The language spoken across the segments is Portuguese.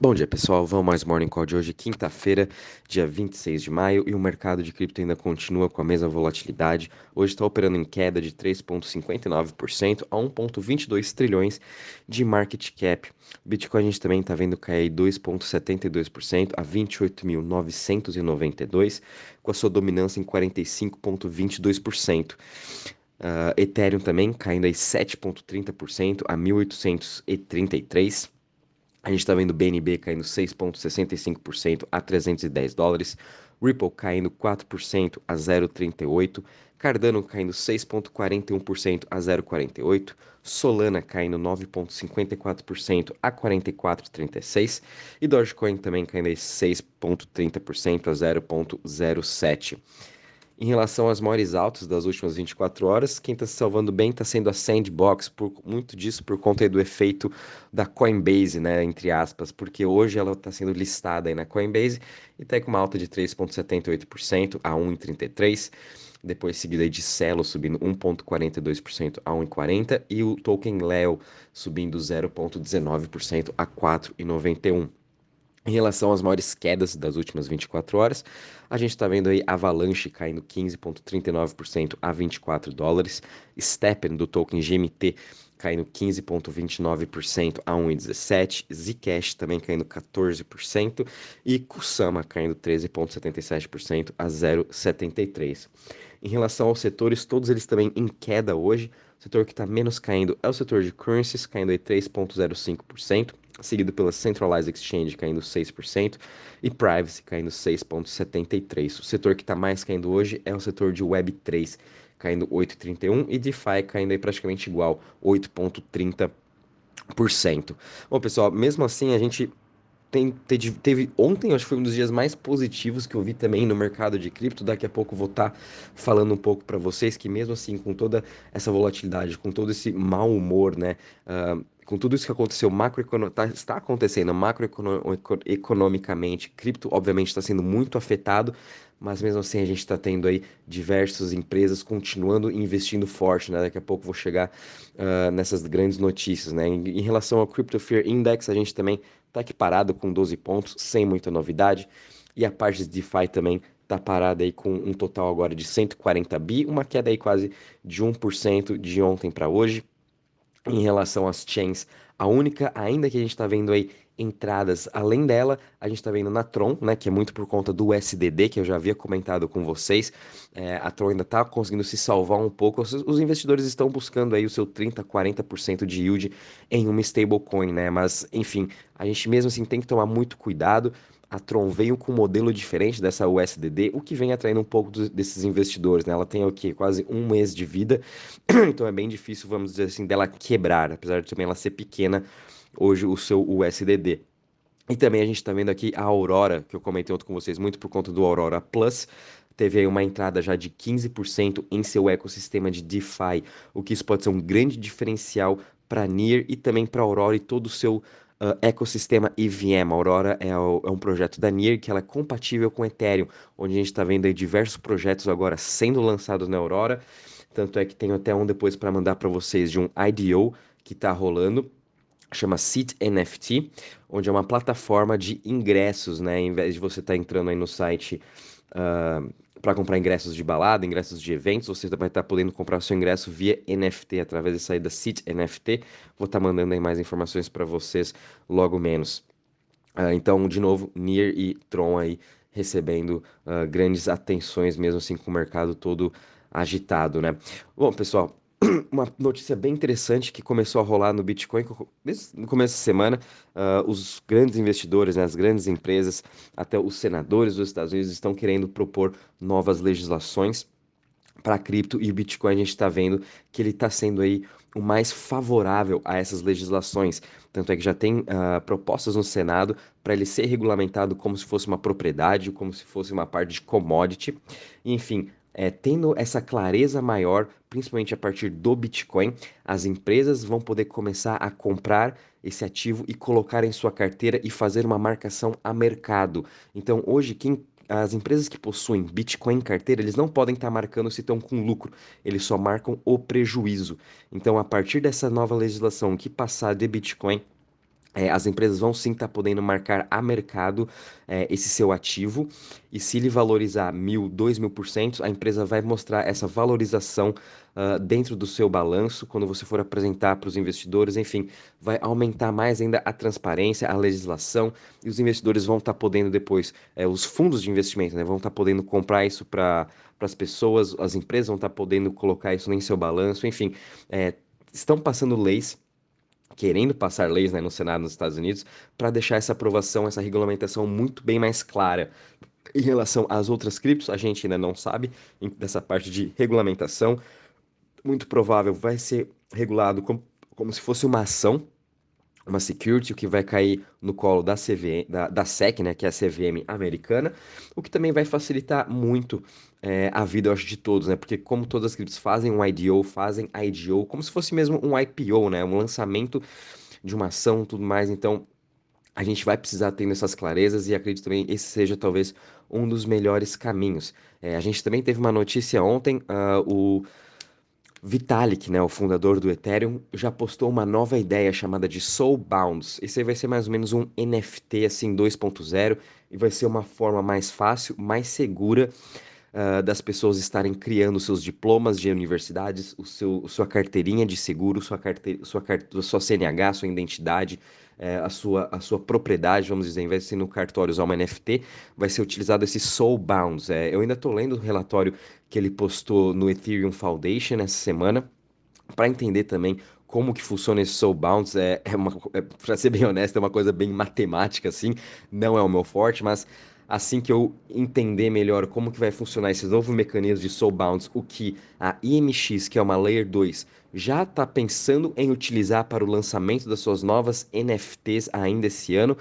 Bom dia, pessoal. Vamos mais Morning Call de hoje, quinta-feira, dia 26 de maio, e o mercado de cripto ainda continua com a mesma volatilidade. Hoje está operando em queda de 3,59% a 1,22 trilhões de market cap. Bitcoin a gente também está vendo cair 2,72% a 28.992, com a sua dominância em 45,22%. Uh, Ethereum também caindo aí 7,30% a 1.833. A gente está vendo BNB caindo 6,65% a 310 dólares, Ripple caindo 4% a 0,38, Cardano caindo 6,41% a 0,48, Solana caindo 9,54% a 44,36 e Dogecoin também caindo 6,30% a 0,07. Em relação às maiores altas das últimas 24 horas, quem está se salvando bem está sendo a Sandbox, por muito disso por conta do efeito da Coinbase, né, entre aspas, porque hoje ela está sendo listada aí na Coinbase e está com uma alta de 3,78% a 1,33%, depois seguida de Celo subindo 1,42% a 1,40% e o token Leo subindo 0,19% a 4,91%. Em relação às maiores quedas das últimas 24 horas, a gente está vendo aí Avalanche caindo 15,39% a 24 dólares, Steppen do token GMT caindo 15,29% a 1,17, Zcash também caindo 14% e Kusama caindo 13,77% a 0,73. Em relação aos setores, todos eles também em queda hoje. O setor que está menos caindo é o setor de currencies, caindo 3,05%, seguido pela Centralized Exchange caindo 6% e Privacy caindo 6,73%. O setor que está mais caindo hoje é o setor de Web3, caindo 8,31% e DeFi caindo aí praticamente igual, 8,30%. Bom, pessoal, mesmo assim a gente tem, teve, teve, ontem, acho que foi um dos dias mais positivos que eu vi também no mercado de cripto. Daqui a pouco vou estar tá falando um pouco para vocês que mesmo assim, com toda essa volatilidade, com todo esse mau humor, né, uh, com tudo isso que aconteceu, macroecono tá, está acontecendo macroeconomicamente, cripto obviamente está sendo muito afetado, mas mesmo assim a gente está tendo aí diversas empresas continuando investindo forte, né? Daqui a pouco vou chegar uh, nessas grandes notícias, né? Em, em, relação ao Crypto Fear Index, a gente também está aqui parado com 12 pontos, sem muita novidade, e a parte de DeFi também está parada aí com um total agora de 140 bi, uma queda aí quase de 1% de ontem para hoje em relação às chains. A única, ainda que a gente está vendo aí entradas além dela, a gente está vendo na Tron, né, que é muito por conta do SDD, que eu já havia comentado com vocês. É, a Tron ainda está conseguindo se salvar um pouco. Os, os, investidores estão buscando aí o seu 30, 40% de yield em uma stablecoin, né? Mas, enfim, a gente mesmo assim tem que tomar muito cuidado a Tron veio com um modelo diferente dessa USDD, o que vem atraindo um pouco desses investidores, né? Ela tem o quê? Quase um mês de vida, então é bem difícil, vamos dizer assim, dela quebrar, apesar de também ela ser pequena hoje o seu USDD. E também a gente está vendo aqui a Aurora, que eu comentei ontem com vocês, muito por conta do Aurora Plus, teve aí uma entrada já de 15% em seu ecossistema de DeFi, o que isso pode ser um grande diferencial para NIR e também para Aurora e todo o seu uh, ecossistema EVM. Aurora é, o, é, um projeto da NIR que ela é compatível com Ethereum, onde a gente está vendo diversos projetos agora sendo lançados na Aurora. Tanto é que tenho até um depois para mandar para vocês de um IDO que está rolando chama Seat NFT, onde é uma plataforma de ingressos, né? Em vez de você estar tá entrando aí no site uh, para comprar ingressos de balada, ingressos de eventos, você vai estar podendo comprar seu ingresso via NFT, através da saída Seat NFT. Vou estar mandando aí mais informações para vocês logo menos. Uh, então, de novo, Nier e Tron aí recebendo uh, grandes atenções, mesmo assim com o mercado todo agitado, né? Bom, pessoal, uma notícia bem interessante que começou a rolar no Bitcoin no começo da semana. Uh, os grandes investidores, né, as grandes empresas, até os senadores dos Estados Unidos estão querendo propor novas legislações para cripto e o Bitcoin a gente está vendo que ele está sendo aí o mais favorável a essas legislações. Tanto é que já tem uh, propostas no Senado para ele ser regulamentado como se fosse uma propriedade, como se fosse uma parte de commodity. Enfim, é, tendo essa clareza maior, principalmente a partir do Bitcoin, as empresas vão poder começar a comprar esse ativo e colocar em sua carteira e fazer uma marcação a mercado. Então, hoje, quem as empresas que possuem Bitcoin em carteira, eles não podem estar marcando se estão com lucro, eles só marcam o prejuízo. Então, a partir dessa nova legislação que passar de Bitcoin, é, as empresas vão sim estar tá podendo marcar a mercado é, esse seu ativo, e se ele valorizar mil, dois mil por cento, a empresa vai mostrar essa valorização uh, dentro do seu balanço, quando você for apresentar para os investidores, enfim, vai aumentar mais ainda a transparência, a legislação, e os investidores vão estar tá podendo depois, é, os fundos de investimento, né, vão estar tá podendo comprar isso para as pessoas, as empresas vão estar tá podendo colocar isso em seu balanço, enfim, é, estão passando leis querendo passar leis né, no Senado nos Estados Unidos para deixar essa aprovação, essa regulamentação muito bem mais clara. Em relação às outras criptos, a gente ainda não sabe dessa parte de regulamentação. Muito provável vai ser regulado como, como se fosse uma ação, uma security, o que vai cair no colo da, CVM, da, da SEC, né, que é a CVM americana, o que também vai facilitar muito é, a vida, eu acho, de todos, né? Porque como todas as criptos fazem um IDO, fazem IDO, como se fosse mesmo um IPO, né? Um lançamento de uma ação tudo mais. Então, a gente vai precisar ter essas clarezas e acredito também esse seja talvez um dos melhores caminhos. É, a gente também teve uma notícia ontem, uh, o Vitalik, né, o fundador do Ethereum, já postou uma nova ideia chamada de Soulbounds. Esse aí vai ser mais ou menos um NFT assim 2.0 e vai ser uma forma mais fácil, mais segura uh, das pessoas estarem criando seus diplomas de universidades, o seu, sua carteirinha de seguro, sua, carte, sua, sua CNH, sua identidade, uh, a, sua, a sua propriedade, vamos dizer, em vez de ser no cartório usar uma NFT, vai ser utilizado esse Soulbounds. É, eu ainda estou lendo o relatório que ele postou no Ethereum Foundation essa semana, para entender também como que funciona esse Soulbounds. É, é uma, é, para ser bem honesto, é uma coisa bem matemática, assim, não é o meu forte, mas assim que eu entender melhor como que vai funcionar esse novo mecanismo de Soulbounds, o que a IMX, que é uma Layer 2, já está pensando em utilizar para o lançamento das suas novas NFTs ainda esse ano,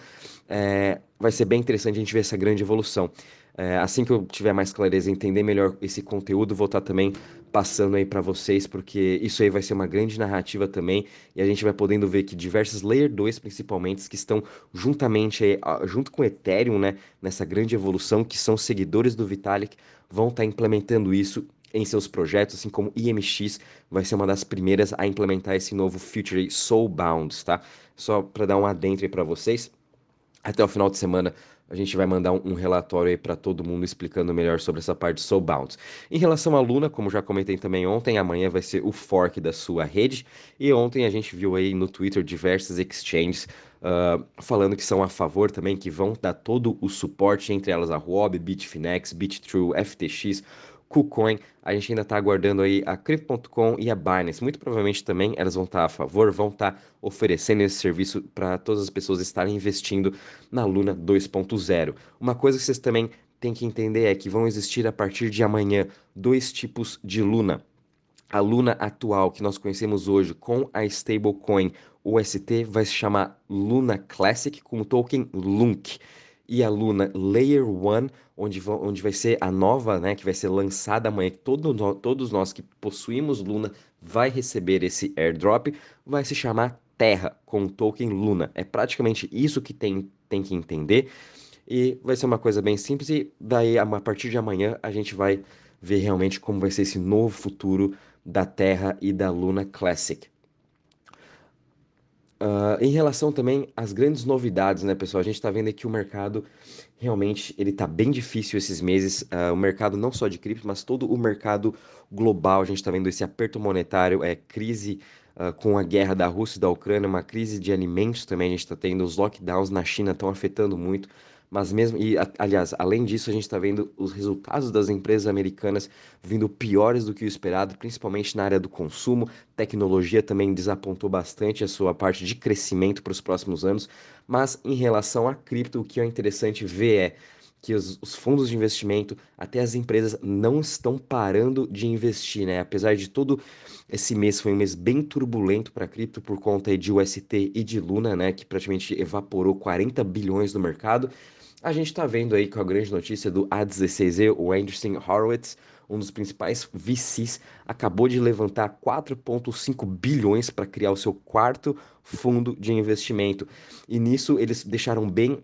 é, vai ser bem interessante a gente ver essa grande evolução. É, assim que eu tiver mais clareza e entender melhor esse conteúdo, vou estar também passando aí para vocês, porque isso aí vai ser uma grande narrativa também, e a gente vai podendo ver que diversas Layer 2, principalmente, que estão juntamente aí, junto com Ethereum, né, nessa grande evolução, que são seguidores do Vitalik, vão estar implementando isso em seus projetos, assim como IMX vai ser uma das primeiras a implementar esse novo feature Soulbound, tá? Só para dar um adentro aí para vocês. Até o final de semana a gente vai mandar um, relatório aí para todo mundo explicando melhor sobre essa parte de Soulbound. Em relação à Luna, como já comentei também ontem, amanhã vai ser o fork da sua rede. E ontem a gente viu aí no Twitter diversas exchanges uh, falando que são a favor também, que vão dar todo o suporte, entre elas a Huobi, Bitfinex, BitTrue, FTX, KuCoin. A gente ainda está aguardando aí a Crypto.com e a Binance. Muito provavelmente também elas vão estar tá a favor, vão estar tá oferecendo esse serviço para todas as pessoas estarem investindo na Luna 2.0. Uma coisa que vocês também têm que entender é que vão existir a partir de amanhã dois tipos de Luna. A Luna atual que nós conhecemos hoje com a stablecoin UST vai se chamar Luna Classic com o token LUNC e a Luna Layer 1, onde, onde vai ser a nova, né, que vai ser lançada amanhã, todo, todos nós que possuímos Luna vai receber esse airdrop, vai se chamar Terra, com o token Luna. É praticamente isso que tem, tem que entender, e vai ser uma coisa bem simples, e daí, a partir de amanhã, a gente vai ver realmente como vai ser esse novo futuro da Terra e da Luna Classic. Uh, em relação também às grandes novidades, né, pessoal? A gente está vendo aqui o mercado realmente ele está bem difícil esses meses. Uh, o mercado não só de cripto, mas todo o mercado global. A gente está vendo esse aperto monetário, é crise uh, com a guerra da Rússia e da Ucrânia, uma crise de alimentos também. A gente está tendo os lockdowns na China estão afetando muito. Mas mesmo, e aliás, além disso, a gente está vendo os resultados das empresas americanas vindo piores do que o esperado, principalmente na área do consumo. Tecnologia também desapontou bastante a sua parte de crescimento para os próximos anos. Mas em relação a cripto, o que é interessante ver é que os, os, fundos de investimento, até as empresas, não estão parando de investir, né? Apesar de todo esse mês foi um mês bem turbulento para cripto por conta de UST e de Luna, né? Que praticamente evaporou 40 bilhões do mercado. A gente está vendo aí com a grande notícia do A16Z, o Anderson Horowitz, um dos principais VCs, acabou de levantar 4,5 bilhões para criar o seu quarto fundo de investimento. E nisso eles deixaram bem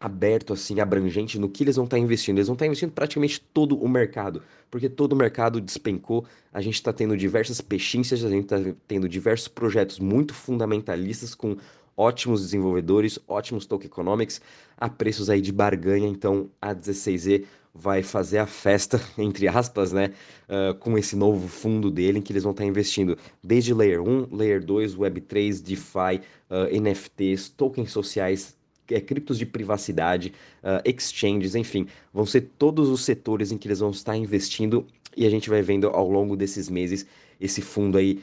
aberto, assim, abrangente no que eles vão estar tá investindo. Eles vão estar tá investindo praticamente todo o mercado, porque todo o mercado despencou. A gente está tendo diversas pechinchas, a gente está tendo diversos projetos muito fundamentalistas com ótimos desenvolvedores, ótimos token economics, a preços aí de barganha, então a 16Z vai fazer a festa, entre aspas, né, uh, com esse novo fundo dele, em que eles vão estar investindo desde Layer 1, Layer 2, Web3, DeFi, uh, NFTs, tokens sociais, é, criptos de privacidade, uh, exchanges, enfim, vão ser todos os setores em que eles vão estar investindo e a gente vai vendo ao longo desses meses esse fundo aí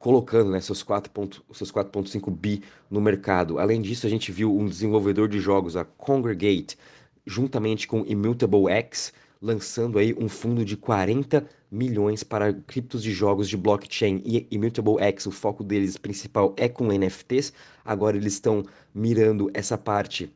colocando né, seus 4.5 bi no mercado. Além disso, a gente viu um desenvolvedor de jogos, a Congregate, juntamente com Immutable X, lançando aí um fundo de 40 milhões para criptos de jogos de blockchain e Immutable X, o foco deles principal é com NFTs. Agora eles estão mirando essa parte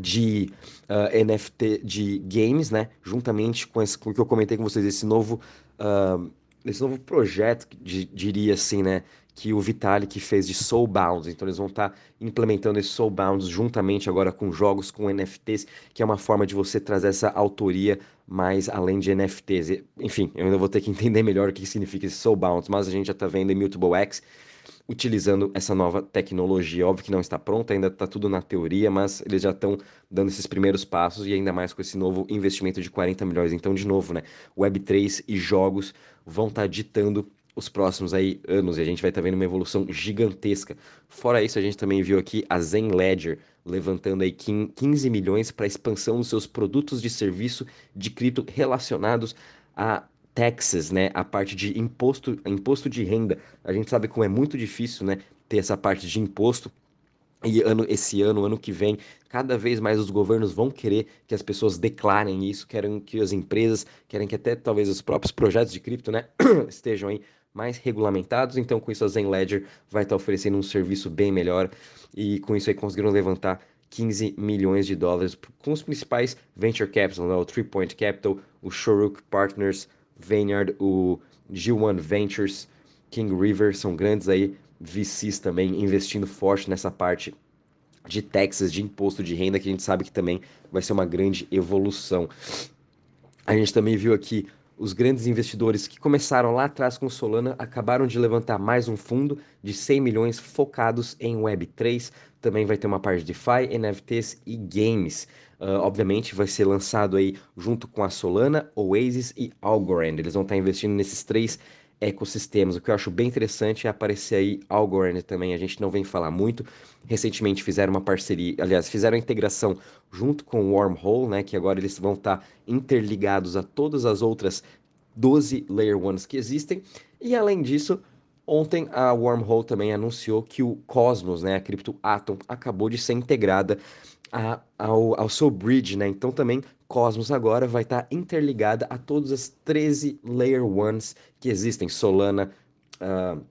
de uh, ah, NFT de games, né? Juntamente com, esse, com o que eu comentei com vocês, esse novo, uh, esse novo projeto, diria assim, né? que o Vitalik fez de Soulbound. Então eles vão estar tá implementando esse Soulbound juntamente agora com jogos com NFTs, que é uma forma de você trazer essa autoria mais além de NFTs. Enfim, eu ainda vou ter que entender melhor o que significa esse Soulbound, mas a gente já está vendo Immutable X utilizando essa nova tecnologia. Óbvio que não está pronta, ainda está tudo na teoria, mas eles já estão dando esses primeiros passos e ainda mais com esse novo investimento de 40 milhões. Então, de novo, né, Web3 e jogos vão estar tá ditando os próximos aí anos e a gente vai estar tá vendo uma evolução gigantesca. Fora isso, a gente também viu aqui a Zen Ledger levantando aí 15 milhões para expansão dos seus produtos de serviço de cripto relacionados a taxes, né, a parte de imposto, imposto de renda. A gente sabe como é muito difícil, né, ter essa parte de imposto. E ano, esse ano, ano que vem, cada vez mais os governos vão querer que as pessoas declarem isso, querem que as empresas, querem que até talvez os próprios projetos de cripto, né, estejam aí mais regulamentados, então com isso a Zen Ledger vai estar oferecendo um serviço bem melhor e com isso aí conseguiram levantar 15 milhões de dólares com os principais venture capital, né? o Three Point Capital, o Shoruk Partners, Vineyard, o G1 Ventures, King River, são grandes aí VCs também investindo forte nessa parte de taxas, de imposto de renda, que a gente sabe que também vai ser uma grande evolução. A gente também viu aqui os grandes investidores que começaram lá atrás com Solana acabaram de levantar mais um fundo de 100 milhões focados em Web3. Também vai ter uma parte de DeFi, NFTs e games. Uh, obviamente vai ser lançado aí junto com a Solana, Oasis e Algorand. Eles vão estar investindo nesses três ecossistemas. O que eu acho bem interessante é aparecer aí Algorand também. A gente não vem falar muito. Recentemente fizeram uma parceria, aliás, fizeram a integração junto com o Wormhole, né? Que agora eles vão estar interligados a todas as outras 12 Layer 1s que existem. E além disso, ontem a Wormhole também anunciou que o Cosmos, né, a cripto Atom, acabou de ser integrada a, ao, ao seu bridge, né? Então também Cosmos agora vai estar tá interligada a todas as 13 Layer 1s que existem: Solana, uh,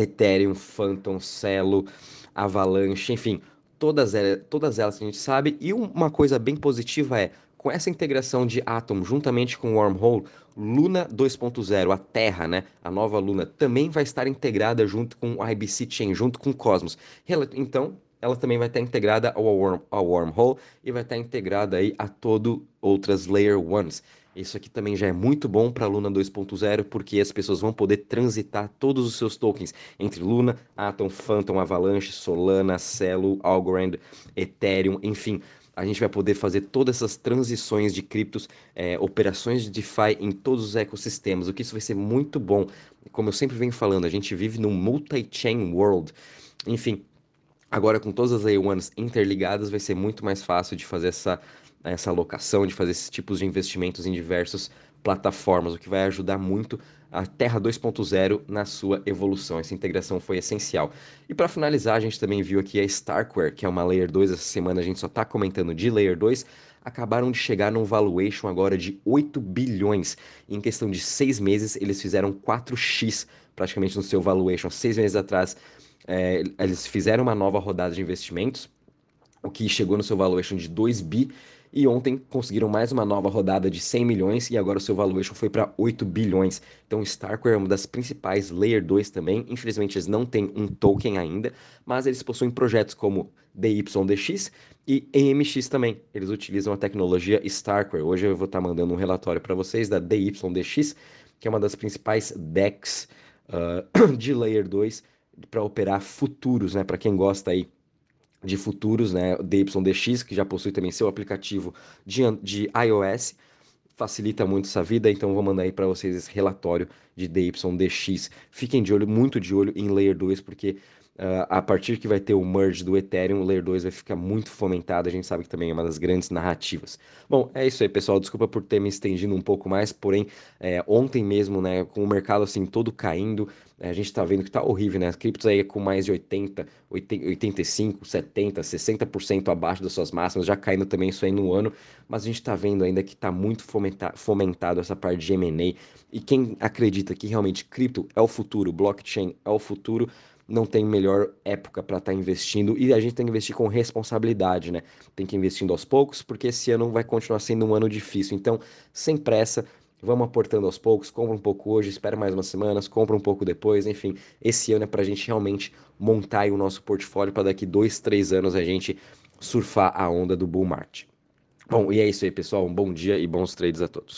Ethereum, Phantom, Celo, Avalanche, enfim, todas, todas elas que a gente sabe. E uma coisa bem positiva é, com essa integração de Atom juntamente com Wormhole, Luna 2.0, a Terra, né, a nova Luna, também vai estar integrada junto com o IBC Chain, junto com Cosmos. Então, ela também vai estar integrada ao, worm, ao wormhole e vai estar integrada aí a todo outras layer ones. Isso aqui também já é muito bom para Luna 2.0 porque as pessoas vão poder transitar todos os seus tokens entre Luna, Atom, Phantom, Avalanche, Solana, Celo, Algorand, Ethereum, enfim. A gente vai poder fazer todas essas transições de criptos, é, operações de DeFi em todos os ecossistemas, o que isso vai ser muito bom. Como eu sempre venho falando, a gente vive num multi-chain world. Enfim, Agora, com todas as A1s interligadas, vai ser muito mais fácil de fazer essa, essa alocação, de fazer esses tipos de investimentos em diversas plataformas, o que vai ajudar muito a Terra 2.0 na sua evolução. Essa integração foi essencial. E para finalizar, a gente também viu aqui a Starkware, que é uma Layer 2. Essa semana a gente só está comentando de Layer 2. Acabaram de chegar num valuation agora de 8 bilhões. Em questão de seis meses, eles fizeram 4x praticamente no seu valuation. Seis meses atrás, é, eles fizeram uma nova rodada de investimentos, o que chegou no seu valuation de 2 bi, e ontem conseguiram mais uma nova rodada de 100 milhões e agora o seu valuation foi para 8 bilhões. Então Starkware é uma das principais Layer 2 também. Infelizmente eles não têm um token ainda, mas eles possuem projetos como DYDX e EMX também. Eles utilizam a tecnologia Starkware. Hoje eu vou estar mandando um relatório para vocês da DYDX, que é uma das principais DEX uh, de Layer 2 para operar futuros, né? Para quem gosta aí de futuros, né? DYDX, que já possui também seu aplicativo de, de iOS, facilita muito essa vida, então vou mandar aí para vocês esse relatório de DYDX. Fiquem de olho, muito de olho em Layer 2, porque Uh, a partir que vai ter o merge do Ethereum, o Layer 2 vai ficar muito fomentado. A gente sabe que também é uma das grandes narrativas. Bom, é isso aí, pessoal. Desculpa por ter me estendido um pouco mais, porém, é, ontem mesmo, né, com o mercado assim todo caindo, a gente tá vendo que tá horrível, né? As criptos aí com mais de 80, 80 85, 70, 60% abaixo das suas máximas, já caindo também isso aí no ano, mas a gente tá vendo ainda que tá muito fomentado, fomentado essa parte de M&A. E quem acredita que realmente cripto é o futuro, blockchain é o futuro, não tem melhor época para estar tá investindo e a gente tem que investir com responsabilidade, né? Tem que ir investindo aos poucos, porque esse ano vai continuar sendo um ano difícil. Então, sem pressa, vamos aportando aos poucos, compra um pouco hoje, espera mais umas semanas, compra um pouco depois, enfim, esse ano é para a gente realmente montar o nosso portfólio para daqui dois, três anos a gente surfar a onda do bull market. Bom, e é isso aí, pessoal. Um bom dia e bons trades a todos.